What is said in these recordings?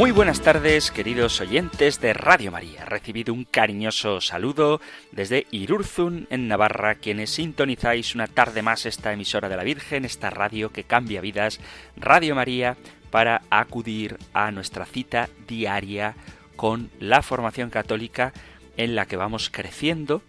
Muy buenas tardes, queridos oyentes de Radio María. Recibido un cariñoso saludo desde Irurzun, en Navarra, quienes sintonizáis una tarde más esta emisora de la Virgen, esta radio que cambia vidas, Radio María, para acudir a nuestra cita diaria con la formación católica en la que vamos creciendo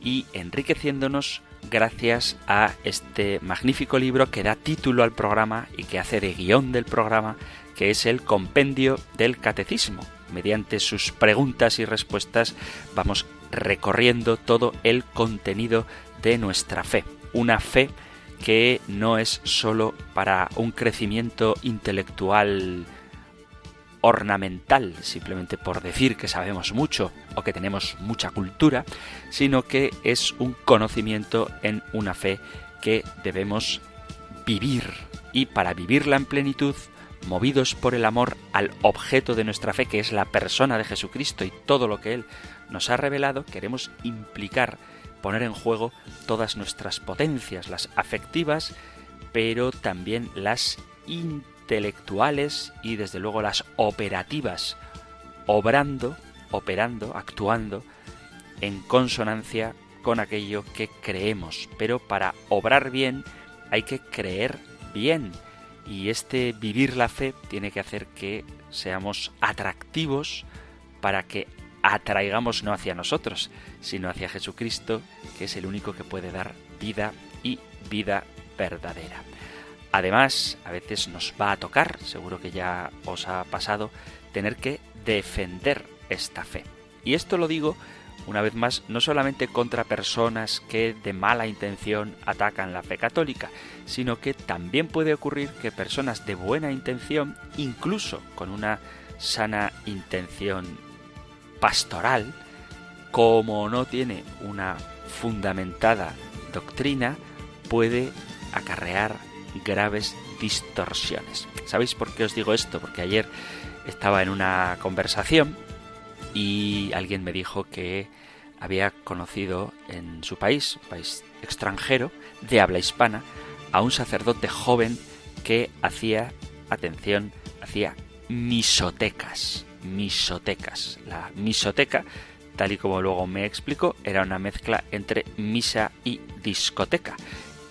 y enriqueciéndonos gracias a este magnífico libro que da título al programa y que hace de guion del programa que es el compendio del catecismo. Mediante sus preguntas y respuestas vamos recorriendo todo el contenido de nuestra fe. Una fe que no es sólo para un crecimiento intelectual ornamental, simplemente por decir que sabemos mucho o que tenemos mucha cultura, sino que es un conocimiento en una fe que debemos vivir. Y para vivirla en plenitud movidos por el amor al objeto de nuestra fe, que es la persona de Jesucristo y todo lo que Él nos ha revelado, queremos implicar, poner en juego todas nuestras potencias, las afectivas, pero también las intelectuales y desde luego las operativas, obrando, operando, actuando en consonancia con aquello que creemos. Pero para obrar bien hay que creer bien y este vivir la fe tiene que hacer que seamos atractivos para que atraigamos no hacia nosotros, sino hacia Jesucristo, que es el único que puede dar vida y vida verdadera. Además, a veces nos va a tocar, seguro que ya os ha pasado, tener que defender esta fe. Y esto lo digo una vez más, no solamente contra personas que de mala intención atacan la fe católica, sino que también puede ocurrir que personas de buena intención, incluso con una sana intención pastoral, como no tiene una fundamentada doctrina, puede acarrear graves distorsiones. ¿Sabéis por qué os digo esto? Porque ayer estaba en una conversación y alguien me dijo que había conocido en su país, país extranjero, de habla hispana, a un sacerdote joven que hacía, atención, hacía misotecas, misotecas. La misoteca, tal y como luego me explicó, era una mezcla entre misa y discoteca.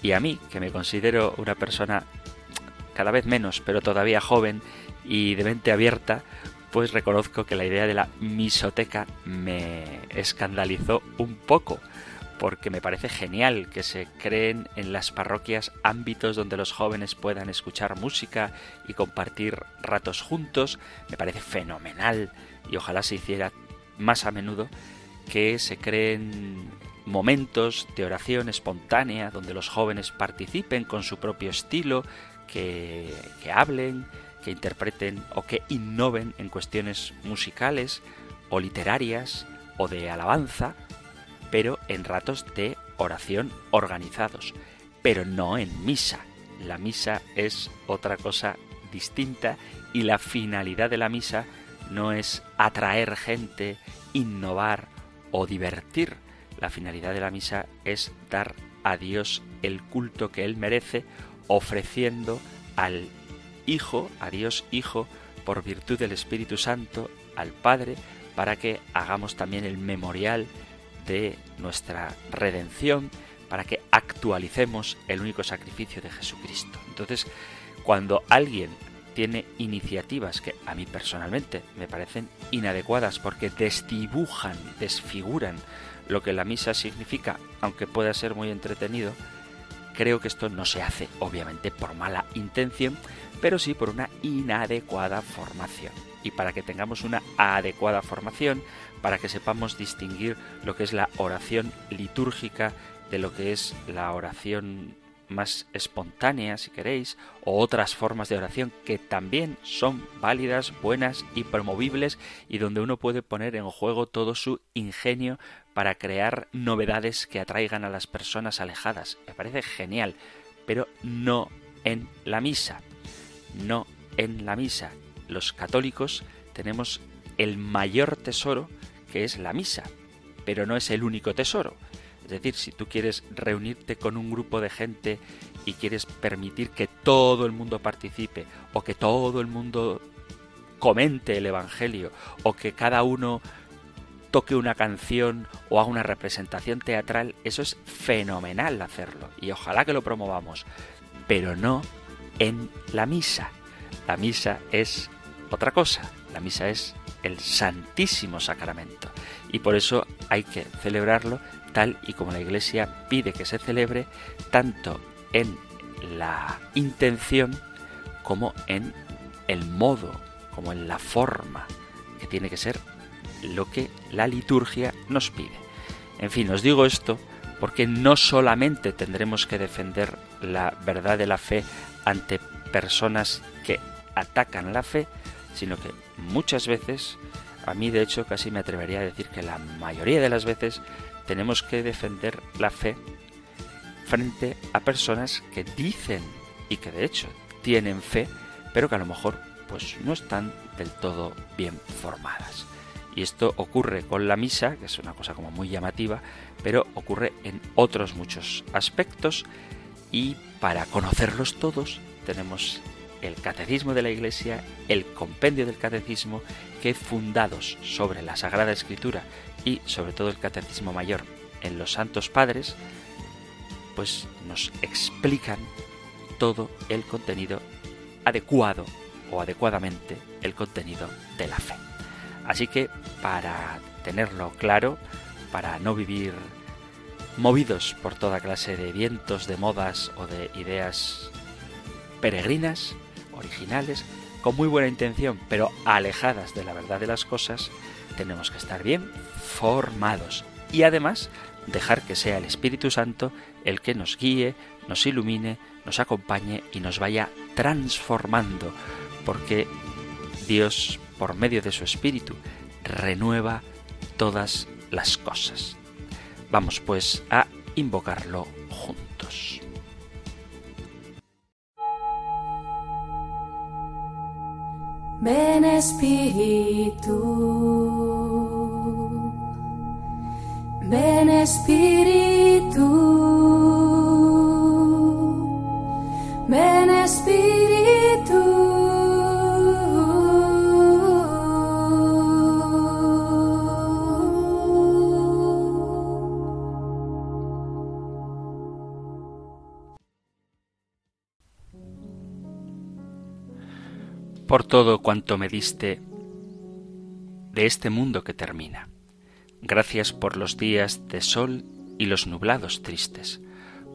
Y a mí, que me considero una persona cada vez menos, pero todavía joven y de mente abierta, pues reconozco que la idea de la misoteca me escandalizó un poco, porque me parece genial que se creen en las parroquias ámbitos donde los jóvenes puedan escuchar música y compartir ratos juntos, me parece fenomenal y ojalá se hiciera más a menudo que se creen momentos de oración espontánea donde los jóvenes participen con su propio estilo, que, hablen, que interpreten o que innoven en cuestiones musicales o literarias o de alabanza, pero en ratos de oración organizados, pero no en misa. La misa es otra cosa distinta y la finalidad de la misa no es atraer gente, innovar o divertir. La finalidad de la misa es dar a Dios el culto que Él merece, ofreciendo al Hijo, a Dios Hijo, por virtud del Espíritu Santo, al Padre, para que hagamos también el memorial de nuestra redención, para que actualicemos el único sacrificio de Jesucristo. Entonces, cuando alguien tiene iniciativas que a mí personalmente me parecen inadecuadas porque desdibujan, desfiguran lo que la misa significa, aunque pueda ser muy entretenido, creo que esto no se hace, obviamente, por mala intención, pero sí por una inadecuada formación. Y para que tengamos una adecuada formación, para que sepamos distinguir lo que es la oración litúrgica de lo que es la oración más espontánea, si queréis, o otras formas de oración que también son válidas, buenas y promovibles y donde uno puede poner en juego todo su ingenio para crear novedades que atraigan a las personas alejadas. Me parece genial, pero no en la misa, no en la misa. Los católicos tenemos el mayor tesoro que es la misa, pero no es el único tesoro. Es decir, si tú quieres reunirte con un grupo de gente y quieres permitir que todo el mundo participe o que todo el mundo comente el Evangelio o que cada uno toque una canción o haga una representación teatral, eso es fenomenal hacerlo y ojalá que lo promovamos, pero no en la misa. La misa es otra cosa, la misa es el Santísimo Sacramento y por eso hay que celebrarlo tal y como la Iglesia pide que se celebre, tanto en la intención como en el modo, como en la forma, que tiene que ser lo que la liturgia nos pide. En fin, os digo esto porque no solamente tendremos que defender la verdad de la fe ante personas que atacan la fe, sino que muchas veces, a mí de hecho casi me atrevería a decir que la mayoría de las veces tenemos que defender la fe frente a personas que dicen y que de hecho tienen fe, pero que a lo mejor pues no están del todo bien formadas. Y esto ocurre con la misa, que es una cosa como muy llamativa, pero ocurre en otros muchos aspectos y para conocerlos todos tenemos el catecismo de la Iglesia, el compendio del catecismo, que fundados sobre la Sagrada Escritura y sobre todo el catecismo mayor en los Santos Padres, pues nos explican todo el contenido adecuado o adecuadamente el contenido de la fe. Así que para tenerlo claro, para no vivir movidos por toda clase de vientos, de modas o de ideas peregrinas, originales, con muy buena intención, pero alejadas de la verdad de las cosas, tenemos que estar bien formados y además dejar que sea el Espíritu Santo el que nos guíe, nos ilumine, nos acompañe y nos vaya transformando, porque Dios, por medio de su Espíritu, renueva todas las cosas. Vamos pues a invocarlo juntos. Ven Espíritu, ven Espíritu, ven Espíritu. Por todo cuanto me diste de este mundo que termina. Gracias por los días de sol y los nublados tristes,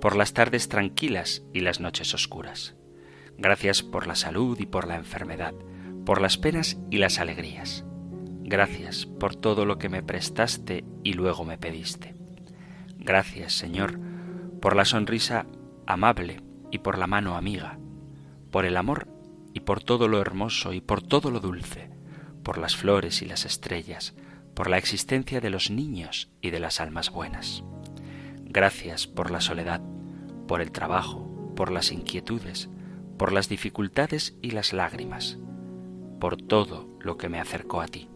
por las tardes tranquilas y las noches oscuras. Gracias por la salud y por la enfermedad, por las penas y las alegrías. Gracias por todo lo que me prestaste y luego me pediste. Gracias, Señor, por la sonrisa amable y por la mano amiga, por el amor y por todo lo hermoso y por todo lo dulce, por las flores y las estrellas, por la existencia de los niños y de las almas buenas. Gracias por la soledad, por el trabajo, por las inquietudes, por las dificultades y las lágrimas, por todo lo que me acercó a ti.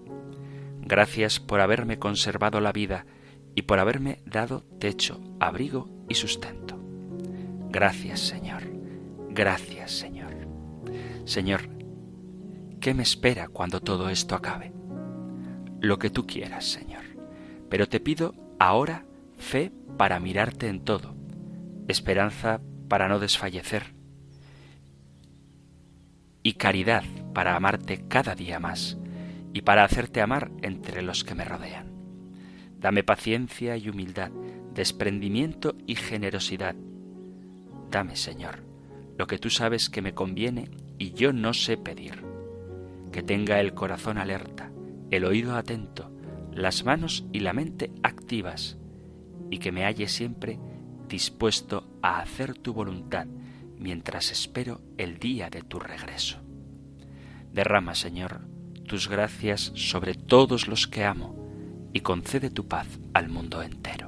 Gracias por haberme conservado la vida y por haberme dado techo, abrigo y sustento. Gracias, Señor. Gracias, Señor. Señor, ¿qué me espera cuando todo esto acabe? Lo que tú quieras, Señor. Pero te pido ahora fe para mirarte en todo, esperanza para no desfallecer y caridad para amarte cada día más y para hacerte amar entre los que me rodean. Dame paciencia y humildad, desprendimiento y generosidad. Dame, Señor, lo que tú sabes que me conviene y yo no sé pedir. Que tenga el corazón alerta, el oído atento, las manos y la mente activas, y que me halle siempre dispuesto a hacer tu voluntad mientras espero el día de tu regreso. Derrama, Señor, tus gracias sobre todos los que amo, y concede tu paz al mundo entero.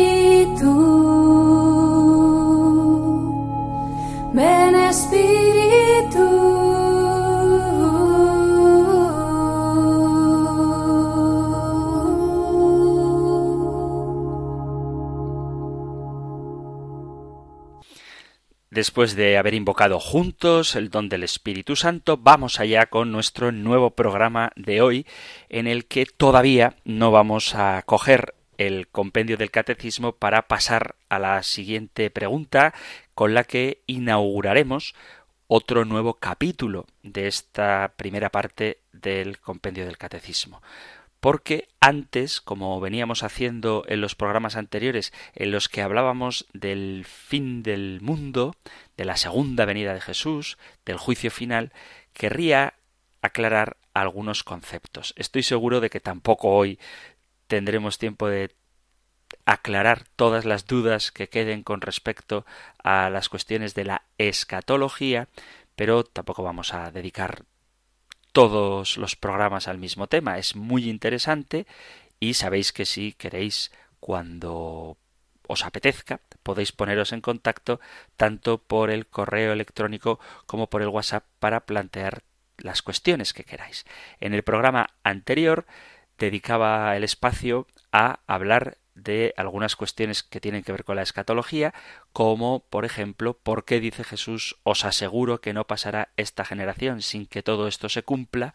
Después de haber invocado juntos el don del Espíritu Santo, vamos allá con nuestro nuevo programa de hoy, en el que todavía no vamos a coger el compendio del catecismo para pasar a la siguiente pregunta, con la que inauguraremos otro nuevo capítulo de esta primera parte del compendio del catecismo porque antes, como veníamos haciendo en los programas anteriores, en los que hablábamos del fin del mundo, de la segunda venida de Jesús, del juicio final, querría aclarar algunos conceptos. Estoy seguro de que tampoco hoy tendremos tiempo de aclarar todas las dudas que queden con respecto a las cuestiones de la escatología, pero tampoco vamos a dedicar todos los programas al mismo tema. Es muy interesante y sabéis que si queréis cuando os apetezca, podéis poneros en contacto tanto por el correo electrónico como por el WhatsApp para plantear las cuestiones que queráis. En el programa anterior dedicaba el espacio a hablar de algunas cuestiones que tienen que ver con la escatología, como por ejemplo, ¿por qué dice Jesús os aseguro que no pasará esta generación sin que todo esto se cumpla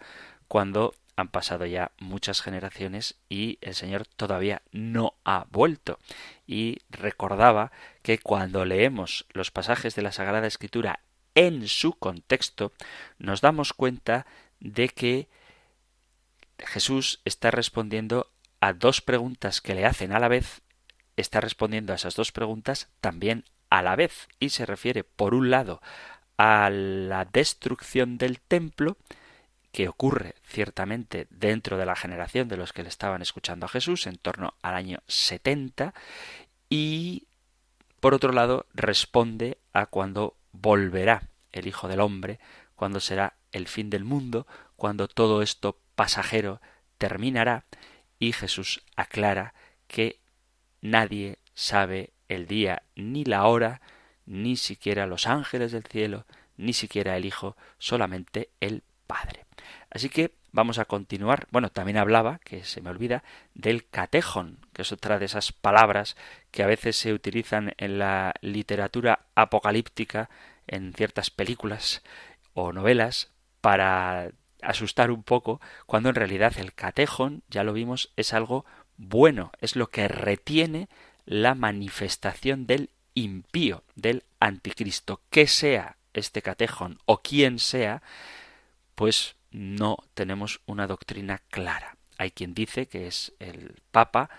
cuando han pasado ya muchas generaciones y el Señor todavía no ha vuelto. Y recordaba que cuando leemos los pasajes de la Sagrada Escritura en su contexto, nos damos cuenta de que Jesús está respondiendo a dos preguntas que le hacen a la vez, está respondiendo a esas dos preguntas también a la vez y se refiere, por un lado, a la destrucción del templo, que ocurre ciertamente dentro de la generación de los que le estaban escuchando a Jesús, en torno al año 70, y por otro lado responde a cuando volverá el Hijo del Hombre, cuando será el fin del mundo, cuando todo esto pasajero terminará y Jesús aclara que nadie sabe el día ni la hora, ni siquiera los ángeles del cielo, ni siquiera el Hijo, solamente el Padre. Así que vamos a continuar. Bueno, también hablaba, que se me olvida, del catejón, que es otra de esas palabras que a veces se utilizan en la literatura apocalíptica, en ciertas películas o novelas, para asustar un poco, cuando en realidad el catejón, ya lo vimos, es algo bueno, es lo que retiene la manifestación del impío, del anticristo. Que sea este catejón o quien sea, pues no tenemos una doctrina clara. Hay quien dice que es el Papa,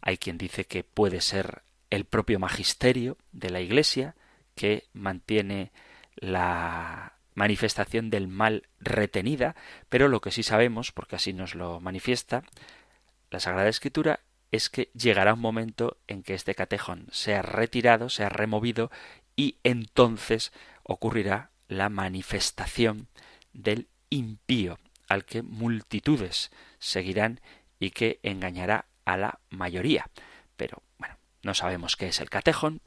hay quien dice que puede ser el propio magisterio de la Iglesia, que mantiene la manifestación del mal retenida, pero lo que sí sabemos, porque así nos lo manifiesta la Sagrada Escritura, es que llegará un momento en que este catejón sea retirado, sea removido, y entonces ocurrirá la manifestación del impío, al que multitudes seguirán y que engañará a la mayoría. Pero bueno, no sabemos qué es el catejón,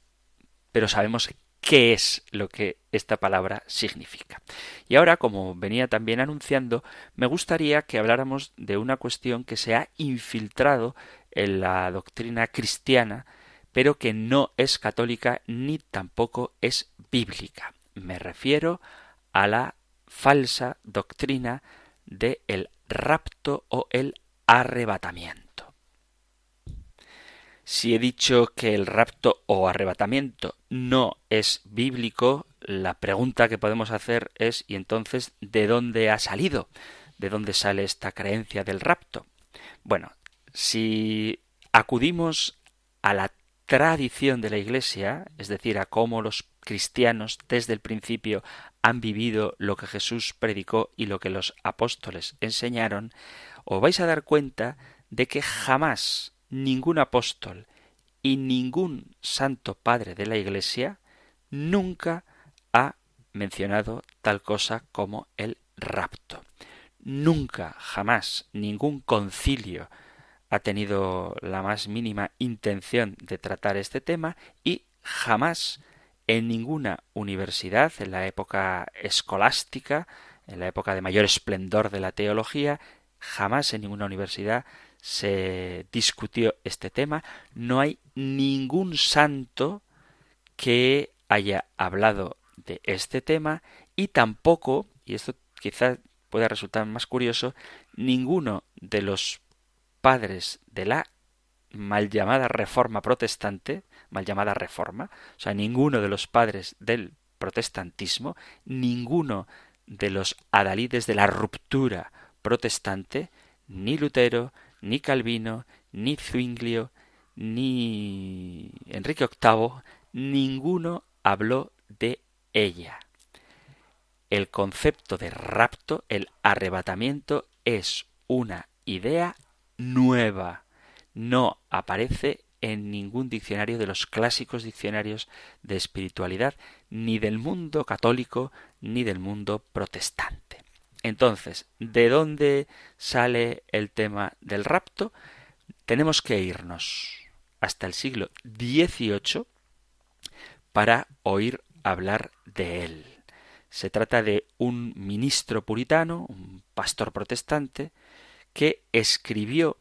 pero sabemos qué es lo que esta palabra significa. Y ahora, como venía también anunciando, me gustaría que habláramos de una cuestión que se ha infiltrado en la doctrina cristiana, pero que no es católica ni tampoco es bíblica. Me refiero a la falsa doctrina de el rapto o el arrebatamiento. Si he dicho que el rapto o arrebatamiento no es bíblico, la pregunta que podemos hacer es ¿y entonces de dónde ha salido? ¿De dónde sale esta creencia del rapto? Bueno, si acudimos a la tradición de la Iglesia, es decir, a cómo los cristianos desde el principio han vivido lo que Jesús predicó y lo que los apóstoles enseñaron, os vais a dar cuenta de que jamás ningún apóstol y ningún santo padre de la Iglesia nunca ha mencionado tal cosa como el rapto. Nunca, jamás, ningún concilio ha tenido la más mínima intención de tratar este tema y jamás en ninguna universidad en la época escolástica, en la época de mayor esplendor de la teología, jamás en ninguna universidad se discutió este tema. No hay ningún santo que haya hablado de este tema y tampoco, y esto quizás pueda resultar más curioso, ninguno de los padres de la mal llamada reforma protestante, mal llamada reforma, o sea, ninguno de los padres del protestantismo, ninguno de los adalides de la ruptura protestante, ni Lutero, ni Calvino, ni Zwinglio, ni Enrique VIII, ninguno habló de ella. El concepto de rapto, el arrebatamiento, es una idea nueva. No aparece en ningún diccionario de los clásicos diccionarios de espiritualidad, ni del mundo católico, ni del mundo protestante. Entonces, ¿de dónde sale el tema del rapto? Tenemos que irnos hasta el siglo XVIII para oír hablar de él. Se trata de un ministro puritano, un pastor protestante, que escribió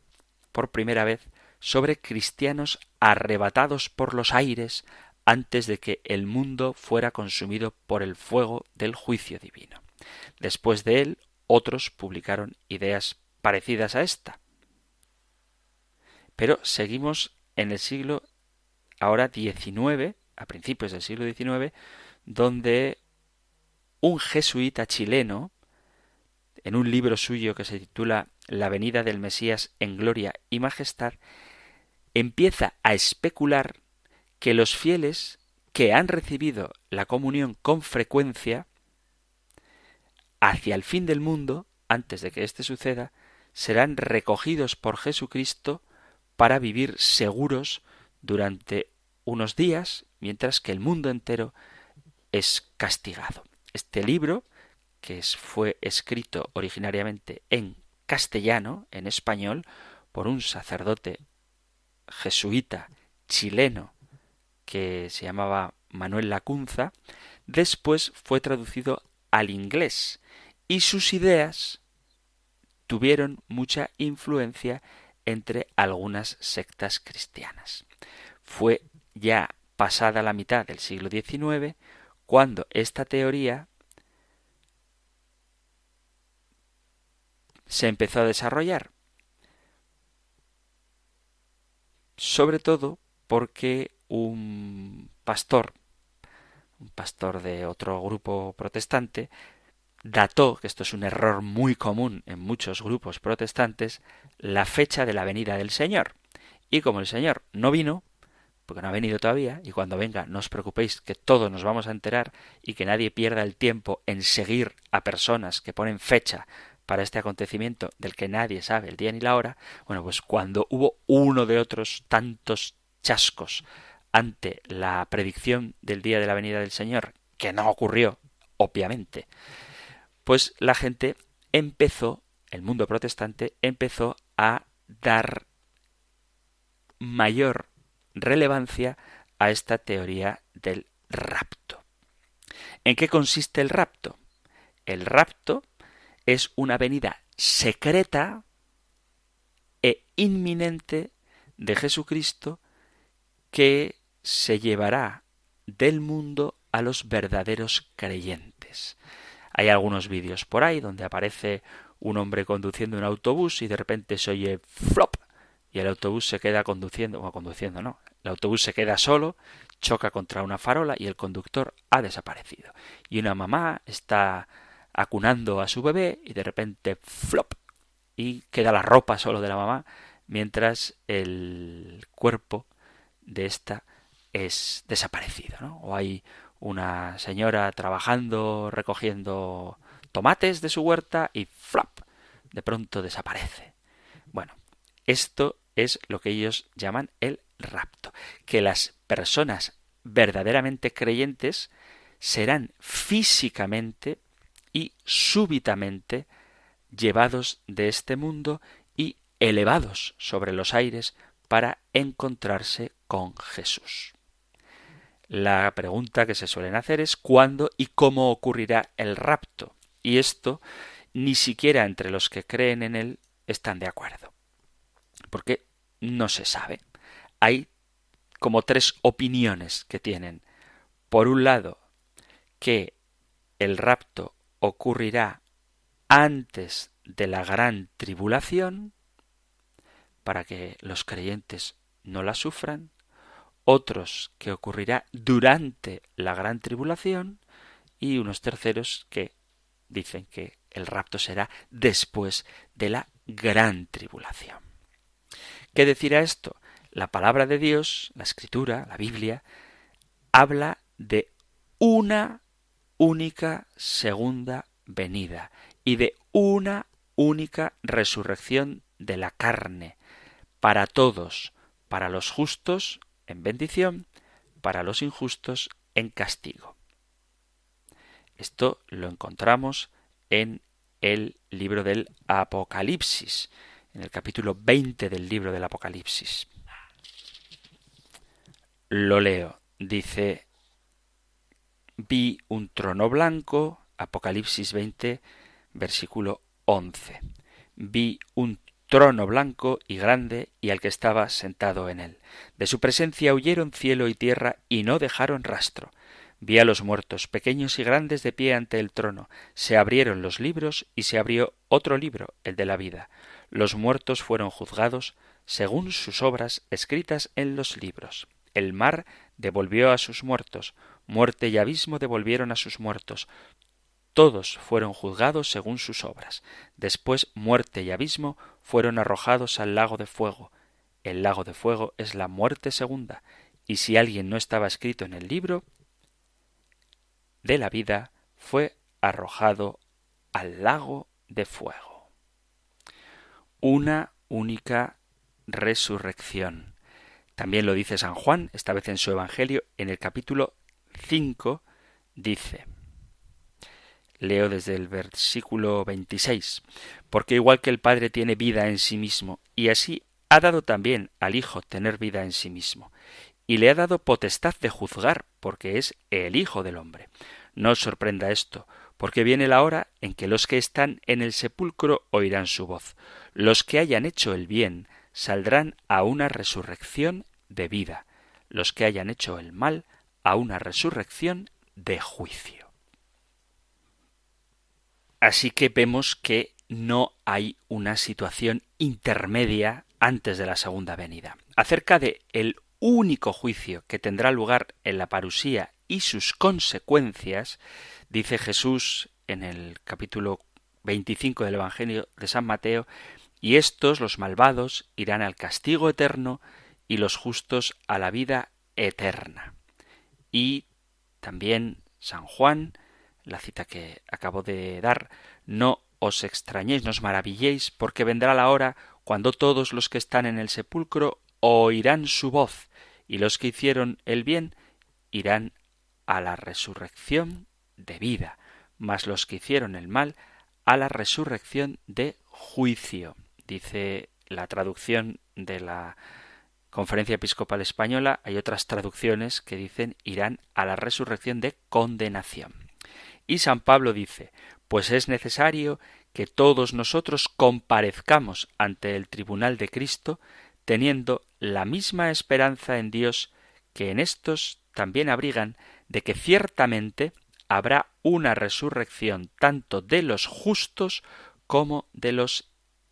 por primera vez sobre cristianos arrebatados por los aires antes de que el mundo fuera consumido por el fuego del juicio divino. Después de él, otros publicaron ideas parecidas a esta. Pero seguimos en el siglo ahora XIX, a principios del siglo XIX, donde un jesuita chileno, en un libro suyo que se titula La venida del Mesías en gloria y majestad, empieza a especular que los fieles que han recibido la comunión con frecuencia, hacia el fin del mundo, antes de que éste suceda, serán recogidos por Jesucristo para vivir seguros durante unos días, mientras que el mundo entero es castigado. Este libro, que fue escrito originariamente en castellano, en español, por un sacerdote jesuita chileno que se llamaba Manuel Lacunza, después fue traducido al inglés y sus ideas tuvieron mucha influencia entre algunas sectas cristianas. Fue ya pasada la mitad del siglo XIX cuando esta teoría se empezó a desarrollar sobre todo porque un pastor, un pastor de otro grupo protestante, dató, que esto es un error muy común en muchos grupos protestantes, la fecha de la venida del Señor. Y como el Señor no vino, porque no ha venido todavía, y cuando venga no os preocupéis que todos nos vamos a enterar y que nadie pierda el tiempo en seguir a personas que ponen fecha para este acontecimiento del que nadie sabe el día ni la hora, bueno, pues cuando hubo uno de otros tantos chascos ante la predicción del día de la venida del Señor, que no ocurrió, obviamente, pues la gente empezó, el mundo protestante empezó a dar mayor relevancia a esta teoría del rapto. ¿En qué consiste el rapto? El rapto es una venida secreta e inminente de Jesucristo que se llevará del mundo a los verdaderos creyentes. Hay algunos vídeos por ahí donde aparece un hombre conduciendo un autobús y de repente se oye flop y el autobús se queda conduciendo, o conduciendo no, el autobús se queda solo, choca contra una farola y el conductor ha desaparecido. Y una mamá está acunando a su bebé y de repente flop y queda la ropa solo de la mamá mientras el cuerpo de esta es desaparecido, ¿no? O hay una señora trabajando recogiendo tomates de su huerta y flop de pronto desaparece. Bueno, esto es lo que ellos llaman el rapto, que las personas verdaderamente creyentes serán físicamente y súbitamente llevados de este mundo y elevados sobre los aires para encontrarse con Jesús. La pregunta que se suelen hacer es cuándo y cómo ocurrirá el rapto. Y esto ni siquiera entre los que creen en él están de acuerdo. Porque no se sabe. Hay como tres opiniones que tienen. Por un lado, que el rapto ocurrirá antes de la gran tribulación, para que los creyentes no la sufran, otros que ocurrirá durante la gran tribulación y unos terceros que dicen que el rapto será después de la gran tribulación. ¿Qué decirá esto? La palabra de Dios, la escritura, la Biblia, habla de una única segunda venida y de una única resurrección de la carne, para todos, para los justos en bendición, para los injustos en castigo. Esto lo encontramos en el libro del Apocalipsis, en el capítulo 20 del libro del Apocalipsis. Lo leo. Dice, vi un trono blanco, Apocalipsis 20, versículo 11. Vi un trono blanco y grande y al que estaba sentado en él. De su presencia huyeron cielo y tierra y no dejaron rastro. Vi a los muertos, pequeños y grandes, de pie ante el trono. Se abrieron los libros y se abrió otro libro, el de la vida. Los muertos fueron juzgados según sus obras escritas en los libros. El mar devolvió a sus muertos, muerte y abismo devolvieron a sus muertos. Todos fueron juzgados según sus obras. Después muerte y abismo fueron arrojados al lago de fuego. El lago de fuego es la muerte segunda, y si alguien no estaba escrito en el libro de la vida, fue arrojado al lago de fuego. Una única resurrección. También lo dice San Juan, esta vez en su Evangelio, en el capítulo 5, dice, Leo desde el versículo 26. Porque igual que el Padre tiene vida en sí mismo, y así ha dado también al Hijo tener vida en sí mismo, y le ha dado potestad de juzgar, porque es el Hijo del hombre. No os sorprenda esto, porque viene la hora en que los que están en el sepulcro oirán su voz. Los que hayan hecho el bien saldrán a una resurrección de vida, los que hayan hecho el mal a una resurrección de juicio. Así que vemos que no hay una situación intermedia antes de la segunda venida. Acerca de el único juicio que tendrá lugar en la parusía y sus consecuencias, dice Jesús en el capítulo 25 del Evangelio de San Mateo, y estos, los malvados, irán al castigo eterno y los justos a la vida eterna. Y también San Juan la cita que acabo de dar, no os extrañéis, no os maravilléis, porque vendrá la hora cuando todos los que están en el sepulcro oirán su voz, y los que hicieron el bien irán a la resurrección de vida, mas los que hicieron el mal a la resurrección de juicio. Dice la traducción de la Conferencia Episcopal Española, hay otras traducciones que dicen irán a la resurrección de condenación. Y San Pablo dice, pues es necesario que todos nosotros comparezcamos ante el tribunal de Cristo, teniendo la misma esperanza en Dios que en estos también abrigan de que ciertamente habrá una resurrección tanto de los justos como de los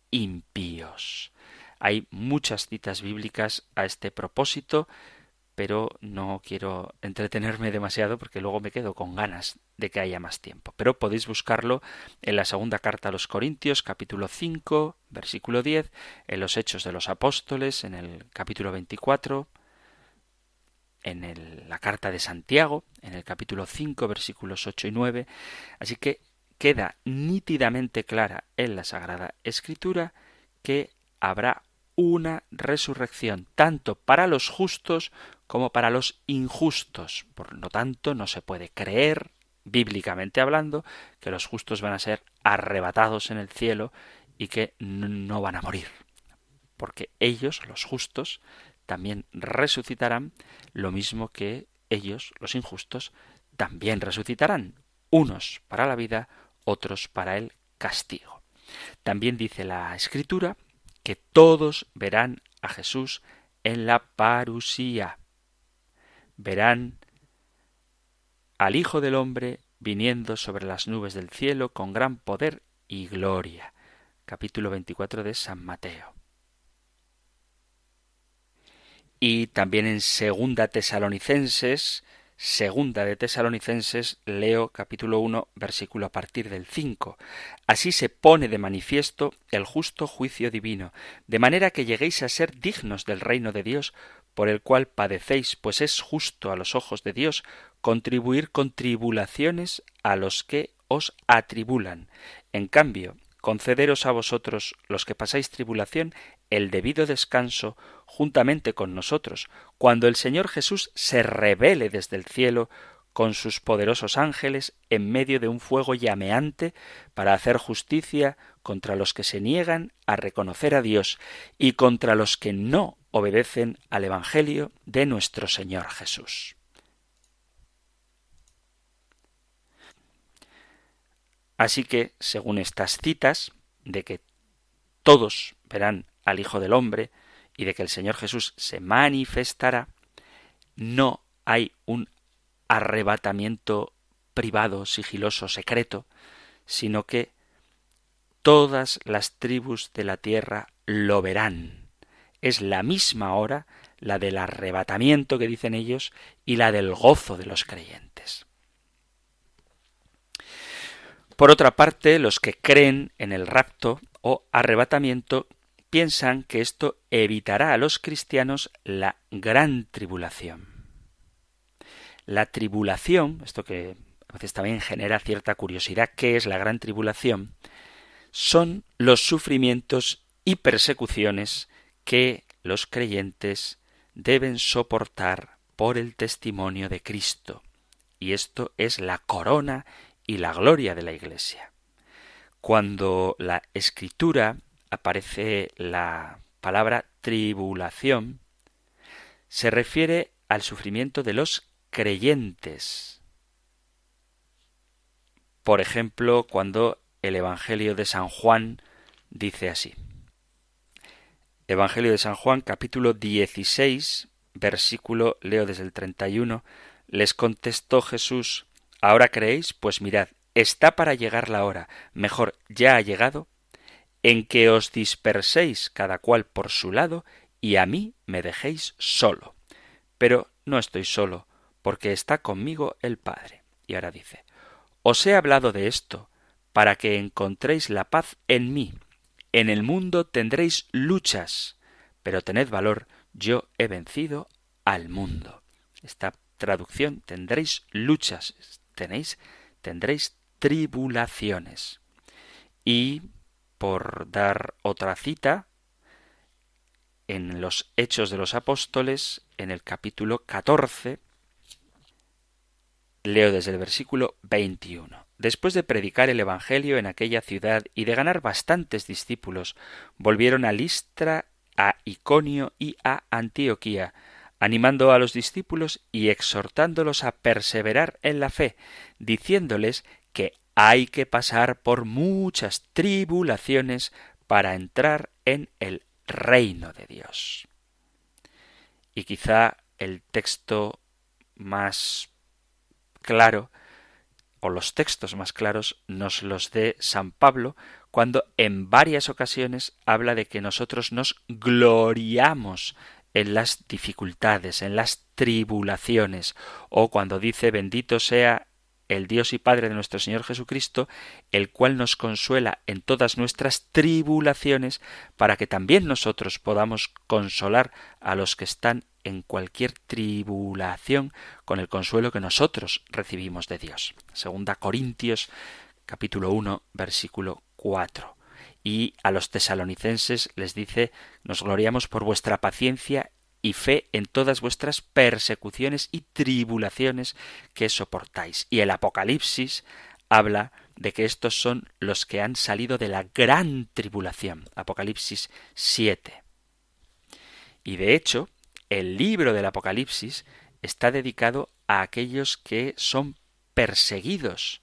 impíos. Hay muchas citas bíblicas a este propósito, pero no quiero entretenerme demasiado porque luego me quedo con ganas de que haya más tiempo. Pero podéis buscarlo en la segunda carta a los Corintios, capítulo 5, versículo 10, en los Hechos de los Apóstoles, en el capítulo 24, en la carta de Santiago, en el capítulo 5, versículos 8 y 9. Así que queda nítidamente clara en la Sagrada Escritura que habrá una resurrección tanto para los justos como para los injustos. Por lo tanto, no se puede creer bíblicamente hablando, que los justos van a ser arrebatados en el cielo y que no van a morir. Porque ellos, los justos, también resucitarán, lo mismo que ellos, los injustos, también resucitarán, unos para la vida, otros para el castigo. También dice la Escritura que todos verán a Jesús en la parusía. Verán al Hijo del Hombre viniendo sobre las nubes del cielo con gran poder y gloria. Capítulo 24 de San Mateo. Y también en Segunda Tesalonicenses Segunda de Tesalonicenses, leo capítulo 1, versículo a partir del 5. Así se pone de manifiesto el justo juicio divino, de manera que lleguéis a ser dignos del reino de Dios, por el cual padecéis, pues es justo a los ojos de Dios contribuir con tribulaciones a los que os atribulan. En cambio, concederos a vosotros, los que pasáis tribulación, el debido descanso juntamente con nosotros, cuando el Señor Jesús se revele desde el cielo con sus poderosos ángeles en medio de un fuego llameante para hacer justicia contra los que se niegan a reconocer a Dios y contra los que no obedecen al Evangelio de nuestro Señor Jesús. Así que, según estas citas, de que todos verán al Hijo del Hombre y de que el Señor Jesús se manifestará, no hay un arrebatamiento privado, sigiloso, secreto, sino que todas las tribus de la tierra lo verán. Es la misma hora, la del arrebatamiento que dicen ellos, y la del gozo de los creyentes. Por otra parte, los que creen en el rapto o arrebatamiento piensan que esto evitará a los cristianos la gran tribulación. La tribulación, esto que a veces también genera cierta curiosidad, ¿qué es la gran tribulación? Son los sufrimientos y persecuciones que los creyentes deben soportar por el testimonio de Cristo. Y esto es la corona y la gloria de la Iglesia. Cuando la escritura aparece la palabra tribulación, se refiere al sufrimiento de los creyentes. Por ejemplo, cuando el Evangelio de San Juan dice así. Evangelio de San Juan, capítulo 16, versículo, leo desde el 31, les contestó Jesús, Ahora creéis, pues mirad, está para llegar la hora, mejor ya ha llegado, en que os disperséis cada cual por su lado y a mí me dejéis solo. Pero no estoy solo, porque está conmigo el Padre. Y ahora dice, os he hablado de esto, para que encontréis la paz en mí. En el mundo tendréis luchas, pero tened valor, yo he vencido al mundo. Esta traducción tendréis luchas, tenéis, tendréis tribulaciones. Y, por dar otra cita, en los Hechos de los Apóstoles, en el capítulo 14, leo desde el versículo 21. Después de predicar el Evangelio en aquella ciudad y de ganar bastantes discípulos, volvieron a Listra, a Iconio y a Antioquía, animando a los discípulos y exhortándolos a perseverar en la fe, diciéndoles que hay que pasar por muchas tribulaciones para entrar en el reino de Dios. Y quizá el texto más claro, o los textos más claros, nos los dé San Pablo, cuando en varias ocasiones habla de que nosotros nos gloriamos en las dificultades, en las tribulaciones, o cuando dice bendito sea el Dios y Padre de nuestro Señor Jesucristo, el cual nos consuela en todas nuestras tribulaciones, para que también nosotros podamos consolar a los que están en cualquier tribulación con el consuelo que nosotros recibimos de Dios. Segunda Corintios capítulo 1 versículo 4 y a los tesalonicenses les dice nos gloriamos por vuestra paciencia y fe en todas vuestras persecuciones y tribulaciones que soportáis. Y el Apocalipsis habla de que estos son los que han salido de la gran tribulación. Apocalipsis 7. Y de hecho, el libro del Apocalipsis está dedicado a aquellos que son perseguidos,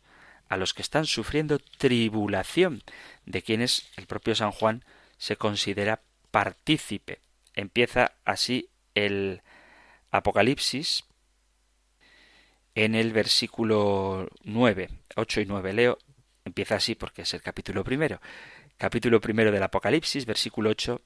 a los que están sufriendo tribulación, de quienes el propio San Juan se considera partícipe. Empieza así el Apocalipsis en el versículo 9, 8 y 9. Leo, empieza así porque es el capítulo primero. Capítulo primero del Apocalipsis, versículo 8.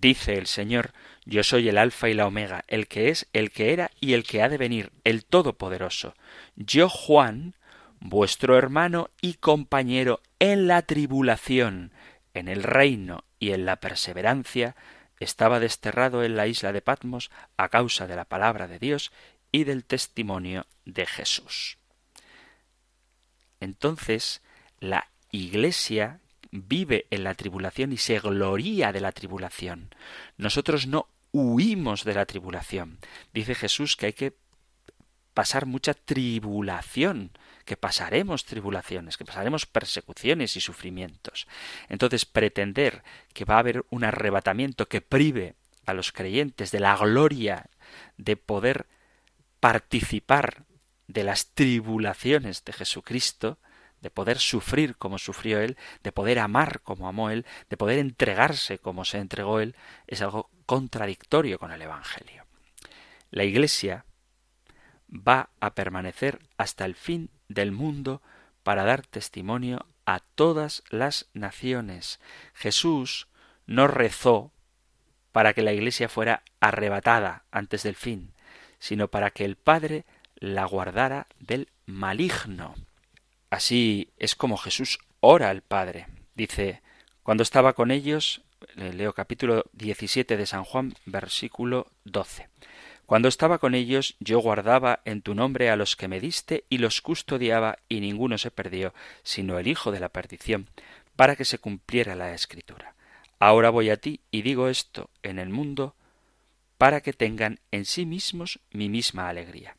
Dice el Señor, yo soy el Alfa y la Omega, el que es, el que era y el que ha de venir, el Todopoderoso. Yo, Juan, vuestro hermano y compañero en la tribulación, en el reino y en la perseverancia, estaba desterrado en la isla de Patmos a causa de la palabra de Dios y del testimonio de Jesús. Entonces, la Iglesia vive en la tribulación y se gloría de la tribulación. Nosotros no huimos de la tribulación. Dice Jesús que hay que pasar mucha tribulación, que pasaremos tribulaciones, que pasaremos persecuciones y sufrimientos. Entonces, pretender que va a haber un arrebatamiento que prive a los creyentes de la gloria de poder participar de las tribulaciones de Jesucristo, de poder sufrir como sufrió Él, de poder amar como amó Él, de poder entregarse como se entregó Él, es algo contradictorio con el Evangelio. La Iglesia va a permanecer hasta el fin del mundo para dar testimonio a todas las naciones. Jesús no rezó para que la Iglesia fuera arrebatada antes del fin, sino para que el Padre la guardara del maligno. Así es como Jesús ora al Padre. Dice, cuando estaba con ellos, leo capítulo 17 de San Juan, versículo 12. Cuando estaba con ellos, yo guardaba en tu nombre a los que me diste y los custodiaba, y ninguno se perdió, sino el Hijo de la perdición, para que se cumpliera la Escritura. Ahora voy a ti y digo esto en el mundo, para que tengan en sí mismos mi misma alegría.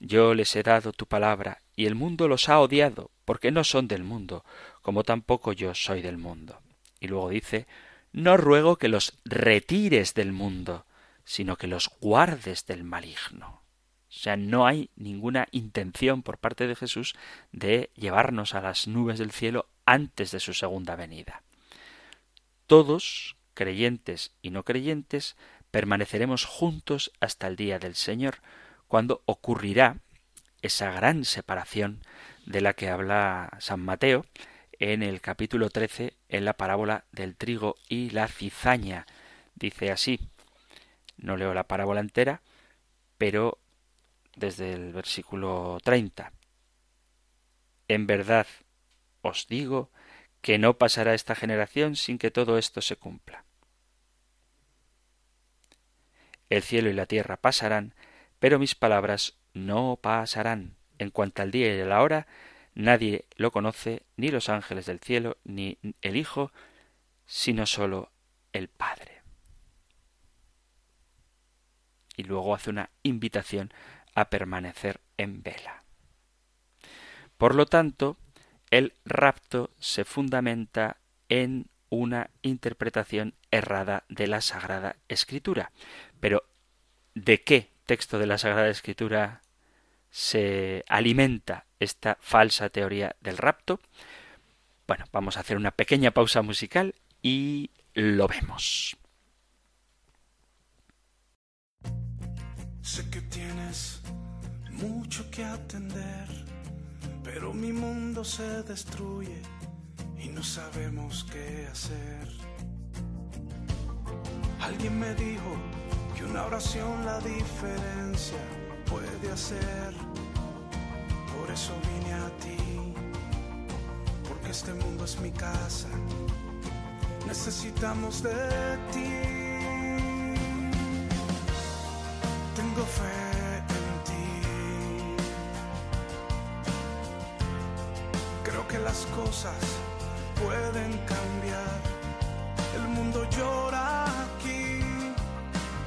Yo les he dado tu palabra, y el mundo los ha odiado, porque no son del mundo, como tampoco yo soy del mundo. Y luego dice, no ruego que los retires del mundo, sino que los guardes del maligno. O sea, no hay ninguna intención por parte de Jesús de llevarnos a las nubes del cielo antes de su segunda venida. Todos, creyentes y no creyentes, permaneceremos juntos hasta el día del Señor, cuando ocurrirá esa gran separación de la que habla San Mateo en el capítulo 13 en la parábola del trigo y la cizaña. Dice así, no leo la parábola entera, pero desde el versículo 30. En verdad os digo que no pasará esta generación sin que todo esto se cumpla. El cielo y la tierra pasarán, pero mis palabras no pasarán. En cuanto al día y a la hora, nadie lo conoce, ni los ángeles del cielo, ni el Hijo, sino sólo el Padre. Y luego hace una invitación a permanecer en vela. Por lo tanto, el rapto se fundamenta en una interpretación errada de la Sagrada Escritura. Pero, ¿de qué texto de la Sagrada Escritura se alimenta esta falsa teoría del rapto? Bueno, vamos a hacer una pequeña pausa musical y lo vemos. Sé que tienes mucho que atender, pero mi mundo se destruye y no sabemos qué hacer. Alguien me dijo que una oración la diferencia puede hacer. Por eso vine a ti, porque este mundo es mi casa. Necesitamos de ti. Tengo fe en ti. Creo que las cosas pueden cambiar. El mundo llora aquí,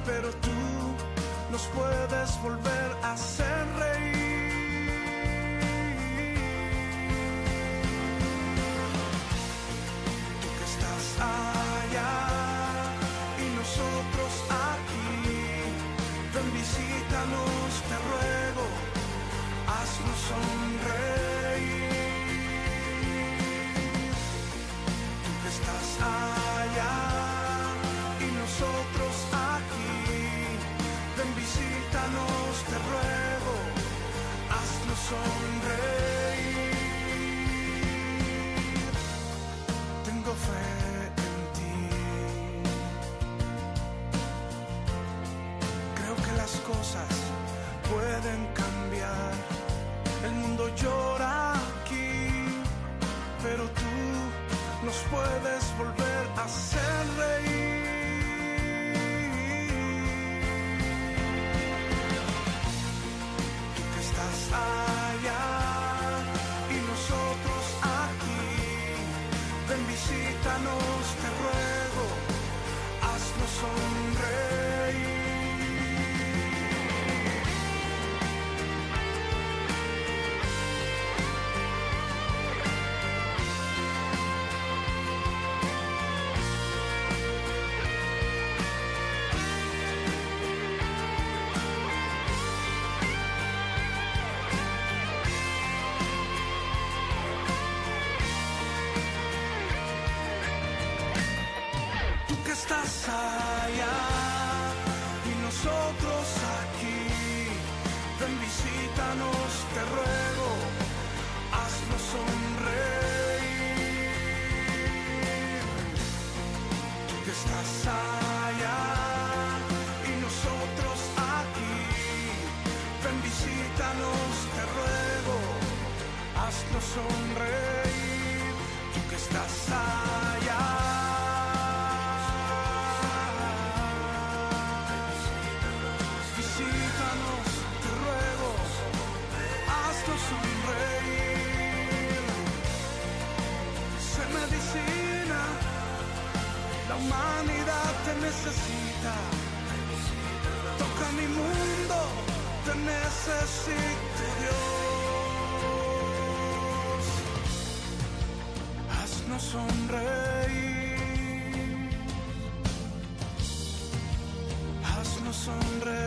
pero tú nos puedes volver a hacer sonreír. Nosotros aquí, ven visítanos, te ruego, haznos sonreír. Tú que estás allá y nosotros aquí, ven visítanos, te ruego, haznos sonreír. Humanidad te necesita. Toca mi mundo, te necesito, Dios. Haznos sonreír. Haznos sonreír,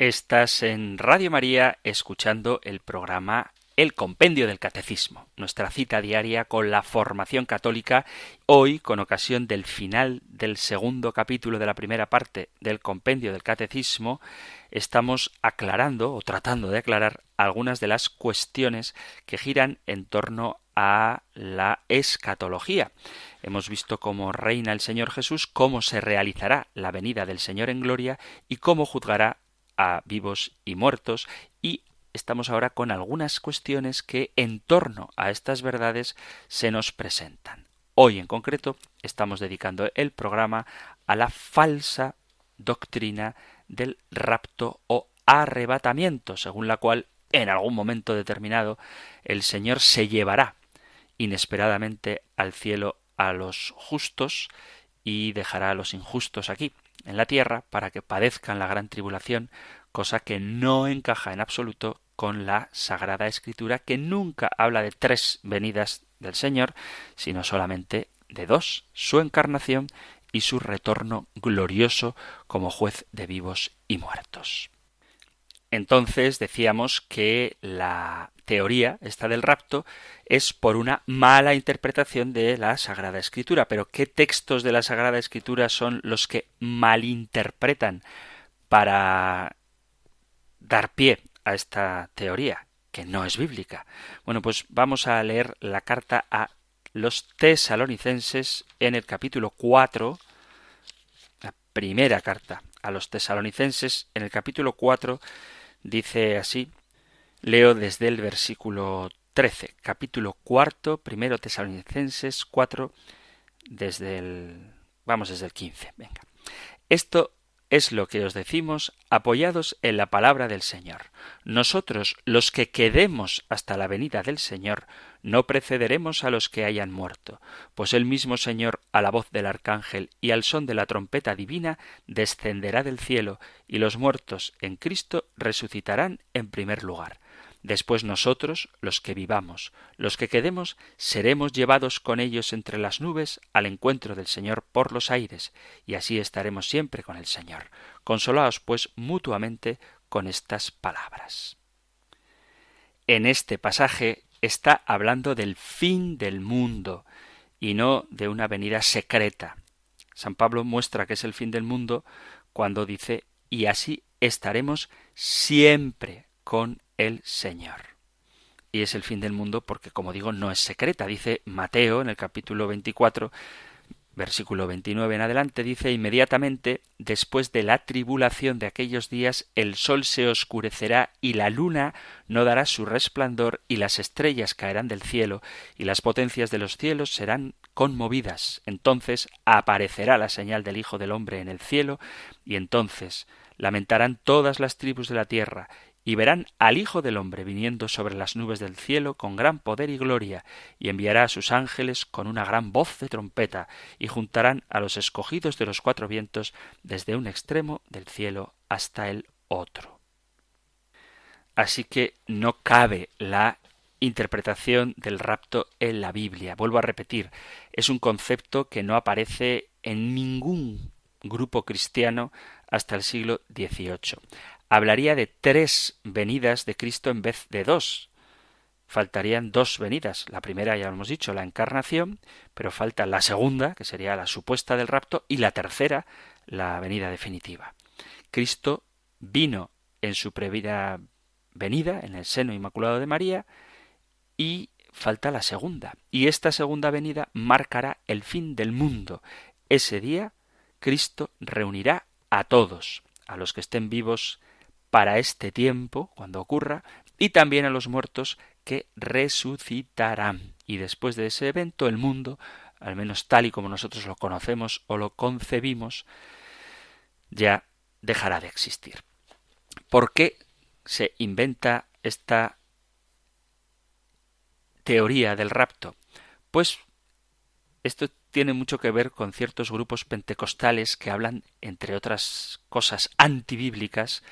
Estás en Radio María escuchando el programa El Compendio del Catecismo, nuestra cita diaria con la formación católica, hoy con ocasión del final del segundo capítulo de la primera parte del Compendio del Catecismo, estamos aclarando o tratando de aclarar algunas de las cuestiones que giran en torno a la escatología. Hemos visto cómo reina el Señor Jesús, cómo se realizará la venida del Señor en gloria y cómo juzgará a vivos y muertos y estamos ahora con algunas cuestiones que en torno a estas verdades se nos presentan. Hoy en concreto estamos dedicando el programa a la falsa doctrina del rapto o arrebatamiento, según la cual en algún momento determinado el Señor se llevará inesperadamente al cielo a los justos y dejará a los injustos aquí en la tierra para que padezcan la gran tribulación, cosa que no encaja en absoluto con la Sagrada Escritura, que nunca habla de tres venidas del Señor, sino solamente de dos, su encarnación y su retorno glorioso como juez de vivos y muertos. Entonces decíamos que la teoría esta del rapto es por una mala interpretación de la Sagrada Escritura. Pero ¿qué textos de la Sagrada Escritura son los que malinterpretan para dar pie a esta teoría, que no es bíblica? Bueno, pues vamos a leer la carta a los tesalonicenses en el capítulo 4, la primera carta a los tesalonicenses en el capítulo 4 dice así, leo desde el versículo 13, capítulo cuarto, primero tesalonicenses 4, desde el vamos desde el 15. Venga. Esto es lo que os decimos apoyados en la palabra del Señor. Nosotros, los que quedemos hasta la venida del Señor, no precederemos a los que hayan muerto, pues el mismo Señor, a la voz del arcángel y al son de la trompeta divina, descenderá del cielo, y los muertos en Cristo resucitarán en primer lugar. Después nosotros, los que vivamos, los que quedemos, seremos llevados con ellos entre las nubes al encuentro del Señor por los aires, y así estaremos siempre con el Señor. Consolaos, pues, mutuamente con estas palabras. En este pasaje está hablando del fin del mundo y no de una venida secreta. San Pablo muestra que es el fin del mundo cuando dice y así estaremos siempre con el Señor. Y es el fin del mundo porque, como digo, no es secreta. Dice Mateo en el capítulo 24, versículo 29 en adelante, dice inmediatamente, después de la tribulación de aquellos días, el sol se oscurecerá y la luna no dará su resplandor y las estrellas caerán del cielo y las potencias de los cielos serán conmovidas. Entonces aparecerá la señal del Hijo del Hombre en el cielo y entonces lamentarán todas las tribus de la tierra y verán al Hijo del hombre viniendo sobre las nubes del cielo con gran poder y gloria, y enviará a sus ángeles con una gran voz de trompeta, y juntarán a los escogidos de los cuatro vientos desde un extremo del cielo hasta el otro. Así que no cabe la interpretación del rapto en la Biblia. Vuelvo a repetir, es un concepto que no aparece en ningún grupo cristiano hasta el siglo XVIII hablaría de tres venidas de Cristo en vez de dos. Faltarían dos venidas. La primera, ya hemos dicho, la encarnación, pero falta la segunda, que sería la supuesta del rapto, y la tercera, la venida definitiva. Cristo vino en su previa venida, en el seno inmaculado de María, y falta la segunda. Y esta segunda venida marcará el fin del mundo. Ese día Cristo reunirá a todos, a los que estén vivos para este tiempo, cuando ocurra, y también a los muertos que resucitarán. Y después de ese evento, el mundo, al menos tal y como nosotros lo conocemos o lo concebimos, ya dejará de existir. ¿Por qué se inventa esta teoría del rapto? Pues esto tiene mucho que ver con ciertos grupos pentecostales que hablan, entre otras cosas antibíblicas,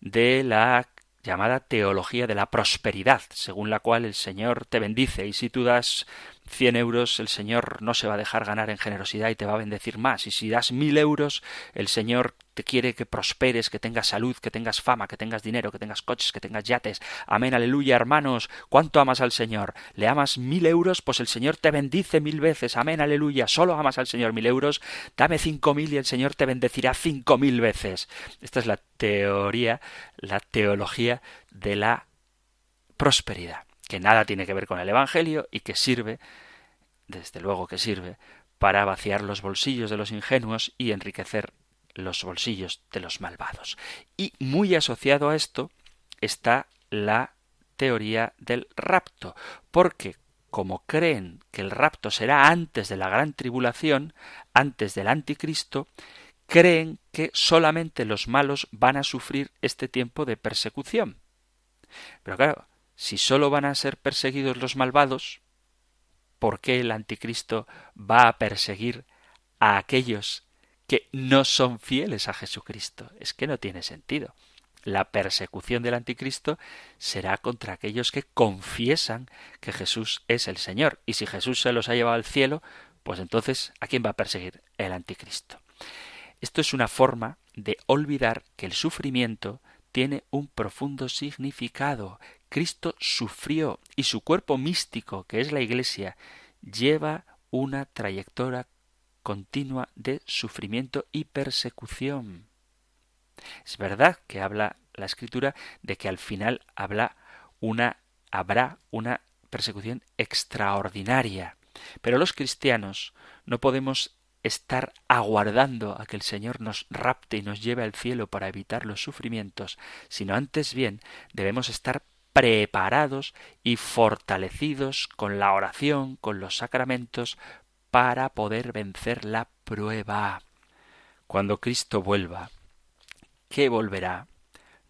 de la llamada teología de la prosperidad, según la cual el Señor te bendice. Y si tú das cien euros, el Señor no se va a dejar ganar en generosidad y te va a bendecir más. Y si das mil euros, el Señor te quiere que prosperes, que tengas salud, que tengas fama, que tengas dinero, que tengas coches, que tengas yates. Amén, aleluya, hermanos. ¿Cuánto amas al Señor? ¿Le amas mil euros? Pues el Señor te bendice mil veces. Amén, aleluya. Solo amas al Señor mil euros. Dame cinco mil y el Señor te bendecirá cinco mil veces. Esta es la teoría, la teología de la prosperidad que nada tiene que ver con el Evangelio y que sirve, desde luego que sirve, para vaciar los bolsillos de los ingenuos y enriquecer los bolsillos de los malvados. Y muy asociado a esto está la teoría del rapto, porque como creen que el rapto será antes de la gran tribulación, antes del anticristo, creen que solamente los malos van a sufrir este tiempo de persecución. Pero claro, si sólo van a ser perseguidos los malvados, ¿por qué el anticristo va a perseguir a aquellos que no son fieles a Jesucristo? Es que no tiene sentido. La persecución del anticristo será contra aquellos que confiesan que Jesús es el Señor. Y si Jesús se los ha llevado al cielo, pues entonces, ¿a quién va a perseguir? El anticristo. Esto es una forma de olvidar que el sufrimiento tiene un profundo significado, Cristo sufrió y su cuerpo místico, que es la Iglesia, lleva una trayectoria continua de sufrimiento y persecución. Es verdad que habla la escritura de que al final habrá una persecución extraordinaria. Pero los cristianos no podemos estar aguardando a que el Señor nos rapte y nos lleve al cielo para evitar los sufrimientos, sino antes bien debemos estar preparados y fortalecidos con la oración, con los sacramentos, para poder vencer la prueba. Cuando Cristo vuelva, ¿qué volverá?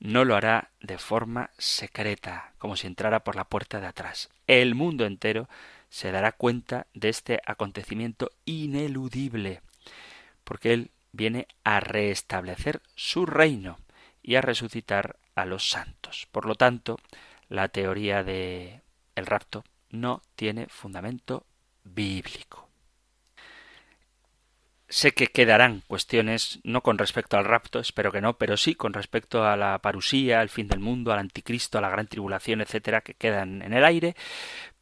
No lo hará de forma secreta, como si entrara por la puerta de atrás. El mundo entero se dará cuenta de este acontecimiento ineludible, porque Él viene a restablecer su reino y a resucitar a los santos. Por lo tanto, la teoría de el rapto no tiene fundamento bíblico. Sé que quedarán cuestiones no con respecto al rapto, espero que no, pero sí con respecto a la parusía, al fin del mundo, al anticristo, a la gran tribulación, etcétera, que quedan en el aire,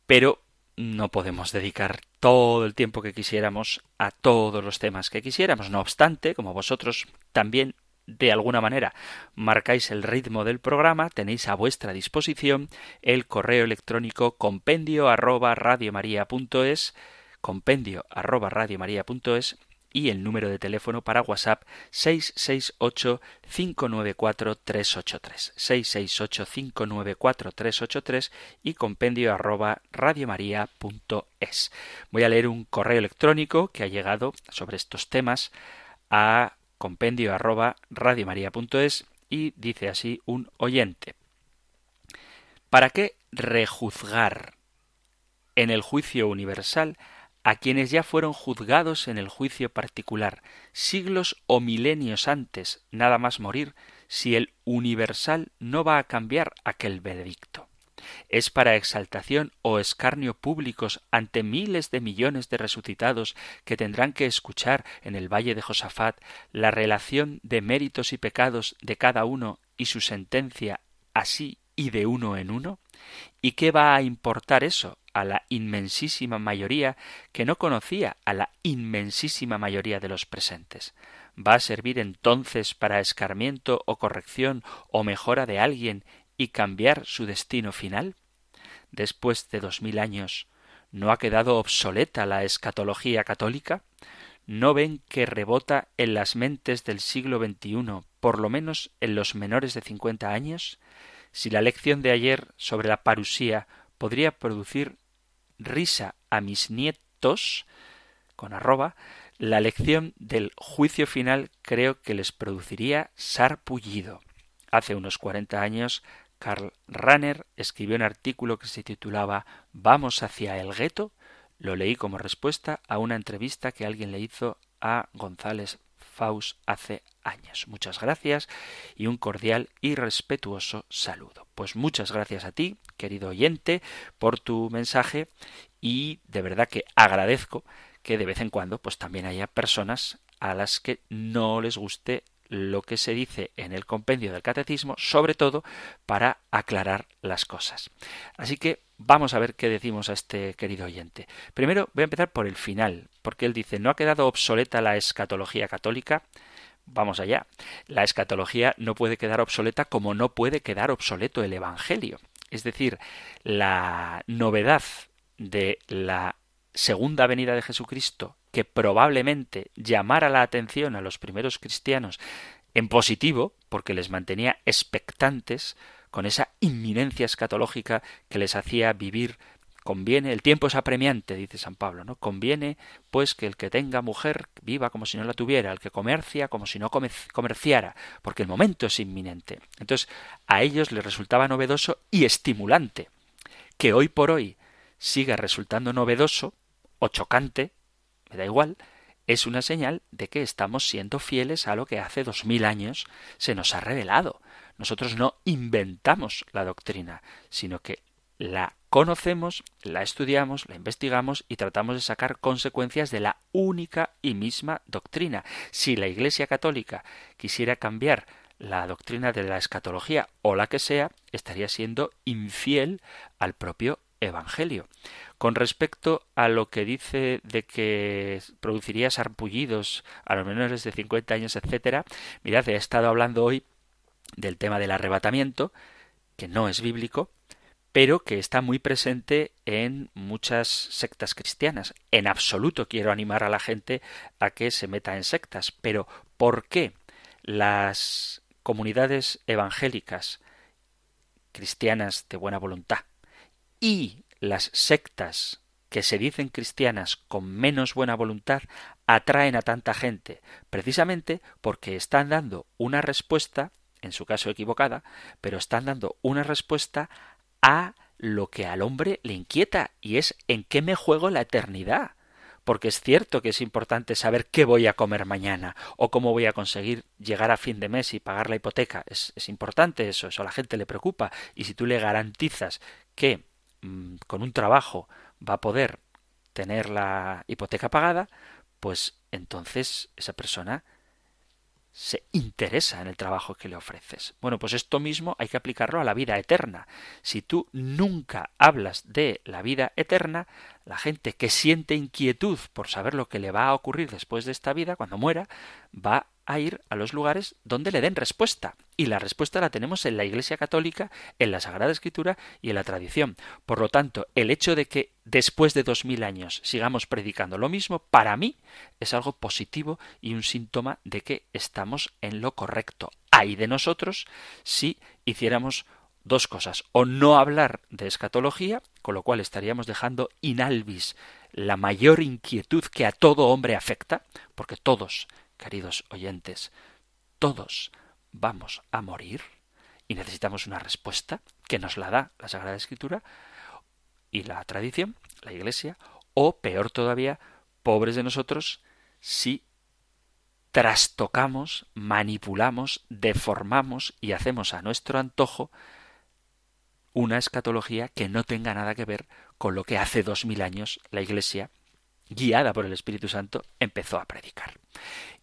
pero no podemos dedicar todo el tiempo que quisiéramos a todos los temas que quisiéramos. No obstante, como vosotros también de alguna manera marcáis el ritmo del programa, tenéis a vuestra disposición el correo electrónico compendio arroba radiomaria.es, compendio arroba radiomaria.es y el número de teléfono para WhatsApp 668-594-383. 668-594-383 y compendio arroba radiomaria.es. Voy a leer un correo electrónico que ha llegado sobre estos temas a compendio arroba radiomaria.es y dice así un oyente. ¿Para qué rejuzgar en el juicio universal a quienes ya fueron juzgados en el juicio particular, siglos o milenios antes, nada más morir, si el universal no va a cambiar aquel veredicto. Es para exaltación o escarnio públicos ante miles de millones de resucitados que tendrán que escuchar en el valle de Josafat la relación de méritos y pecados de cada uno y su sentencia así y de uno en uno? ¿Y qué va a importar eso a la inmensísima mayoría que no conocía a la inmensísima mayoría de los presentes? ¿Va a servir entonces para escarmiento o corrección o mejora de alguien y cambiar su destino final? Después de dos mil años, ¿no ha quedado obsoleta la escatología católica? ¿No ven que rebota en las mentes del siglo XXI, por lo menos en los menores de cincuenta años? Si la lección de ayer sobre la parusía podría producir risa a mis nietos, con arroba, la lección del juicio final creo que les produciría sarpullido. Hace unos cuarenta años, Karl Rahner escribió un artículo que se titulaba Vamos hacia el gueto. Lo leí como respuesta a una entrevista que alguien le hizo a González Faust hace años. Muchas gracias y un cordial y respetuoso saludo. Pues muchas gracias a ti, querido oyente, por tu mensaje y de verdad que agradezco que de vez en cuando pues también haya personas a las que no les guste lo que se dice en el compendio del catecismo, sobre todo para aclarar las cosas. Así que vamos a ver qué decimos a este querido oyente. Primero voy a empezar por el final, porque él dice, ¿no ha quedado obsoleta la escatología católica? Vamos allá. La escatología no puede quedar obsoleta como no puede quedar obsoleto el Evangelio. Es decir, la novedad de la segunda venida de Jesucristo que probablemente llamara la atención a los primeros cristianos en positivo, porque les mantenía expectantes con esa inminencia escatológica que les hacía vivir conviene, el tiempo es apremiante, dice San Pablo, ¿no? Conviene, pues, que el que tenga mujer viva como si no la tuviera, el que comercia como si no comerciara, porque el momento es inminente. Entonces, a ellos les resultaba novedoso y estimulante. Que hoy por hoy siga resultando novedoso o chocante, da igual, es una señal de que estamos siendo fieles a lo que hace dos mil años se nos ha revelado. Nosotros no inventamos la doctrina, sino que la conocemos, la estudiamos, la investigamos y tratamos de sacar consecuencias de la única y misma doctrina. Si la Iglesia Católica quisiera cambiar la doctrina de la escatología o la que sea, estaría siendo infiel al propio Evangelio. Con respecto a lo que dice de que produciría sarpullidos a los menores de 50 años, etcétera, mirad, he estado hablando hoy del tema del arrebatamiento, que no es bíblico, pero que está muy presente en muchas sectas cristianas. En absoluto quiero animar a la gente a que se meta en sectas, pero ¿por qué las comunidades evangélicas cristianas de buena voluntad y las sectas que se dicen cristianas con menos buena voluntad atraen a tanta gente, precisamente porque están dando una respuesta, en su caso equivocada, pero están dando una respuesta a lo que al hombre le inquieta y es en qué me juego la eternidad porque es cierto que es importante saber qué voy a comer mañana o cómo voy a conseguir llegar a fin de mes y pagar la hipoteca. Es, importante eso, eso a la gente le preocupa. Y si tú le garantizas que con un trabajo va a poder tener la hipoteca pagada, pues entonces esa persona se interesa en el trabajo que le ofreces. Bueno, pues esto mismo hay que aplicarlo a la vida eterna. Si tú nunca hablas de la vida eterna, la gente que siente inquietud por saber lo que le va a ocurrir después de esta vida, cuando muera, va a ir a los lugares donde le den respuesta. Y la respuesta la tenemos en la Iglesia Católica, en la Sagrada Escritura y en la tradición. Por lo tanto, el hecho de que después de dos mil años sigamos predicando lo mismo, para mí es algo positivo y un síntoma de que estamos en lo correcto. Hay de nosotros si hiciéramos dos cosas. O no hablar de escatología, con lo cual estaríamos dejando inalvis la mayor inquietud que a todo hombre afecta, porque todos queridos oyentes, todos vamos a morir y necesitamos una respuesta que nos la da la Sagrada Escritura y la tradición, la Iglesia, o peor todavía, pobres de nosotros si trastocamos, manipulamos, deformamos y hacemos a nuestro antojo una escatología que no tenga nada que ver con lo que hace dos mil años la Iglesia, guiada por el Espíritu Santo, empezó a predicar.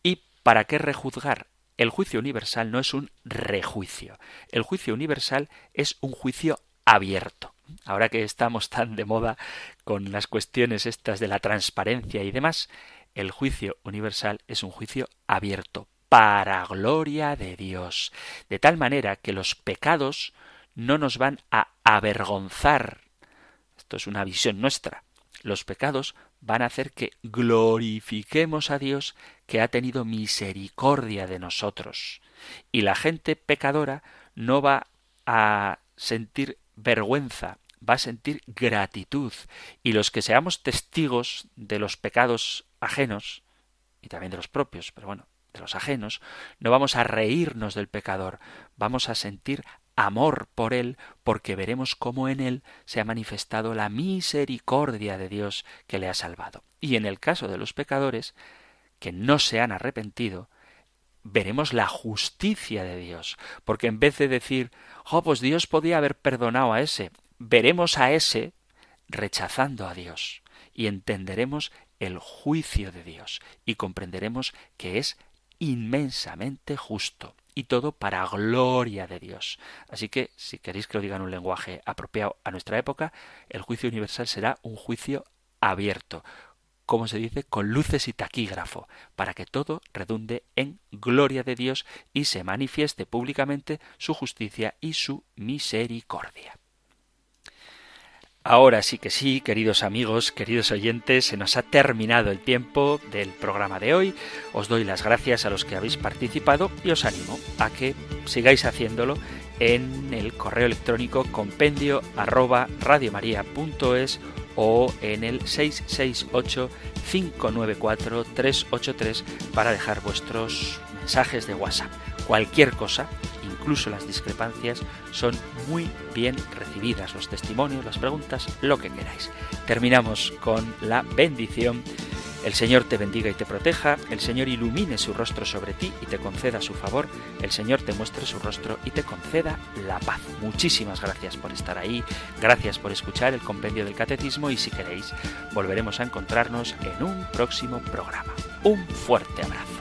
¿Y para qué rejuzgar? El juicio universal no es un rejuicio. El juicio universal es un juicio abierto. Ahora que estamos tan de moda con las cuestiones estas de la transparencia y demás, el juicio universal es un juicio abierto para gloria de Dios, de tal manera que los pecados no nos van a avergonzar. Esto es una visión nuestra. Los pecados van a hacer que glorifiquemos a Dios que ha tenido misericordia de nosotros. Y la gente pecadora no va a sentir vergüenza, va a sentir gratitud. Y los que seamos testigos de los pecados ajenos, y también de los propios, pero bueno, de los ajenos, no vamos a reírnos del pecador, vamos a sentir amor por Él, porque veremos cómo en Él se ha manifestado la misericordia de Dios que le ha salvado. Y en el caso de los pecadores, que no se han arrepentido, veremos la justicia de Dios, porque en vez de decir, oh, pues Dios podía haber perdonado a ese, veremos a ese rechazando a Dios y entenderemos el juicio de Dios y comprenderemos que es inmensamente justo y todo para gloria de Dios. Así que, si queréis que lo diga en un lenguaje apropiado a nuestra época, el juicio universal será un juicio abierto, como se dice, con luces y taquígrafo, para que todo redunde en gloria de Dios y se manifieste públicamente su justicia y su misericordia. Ahora sí que sí, queridos amigos, queridos oyentes, se nos ha terminado el tiempo del programa de hoy. Os doy las gracias a los que habéis participado y os animo a que sigáis haciéndolo en el correo electrónico compendio arroba radiomaria.es o en el 668 594 383 para dejar vuestros mensajes de WhatsApp. Cualquier cosa incluso las discrepancias, son muy bien recibidas. Los testimonios, las preguntas, lo que queráis. Terminamos con la bendición. El Señor te bendiga y te proteja, el Señor ilumine su rostro sobre ti y te conceda su favor, el Señor te muestre su rostro y te conceda la paz. Muchísimas gracias por estar ahí, gracias por escuchar el compendio del catecismo y si queréis, volveremos a encontrarnos en un próximo programa. Un fuerte abrazo.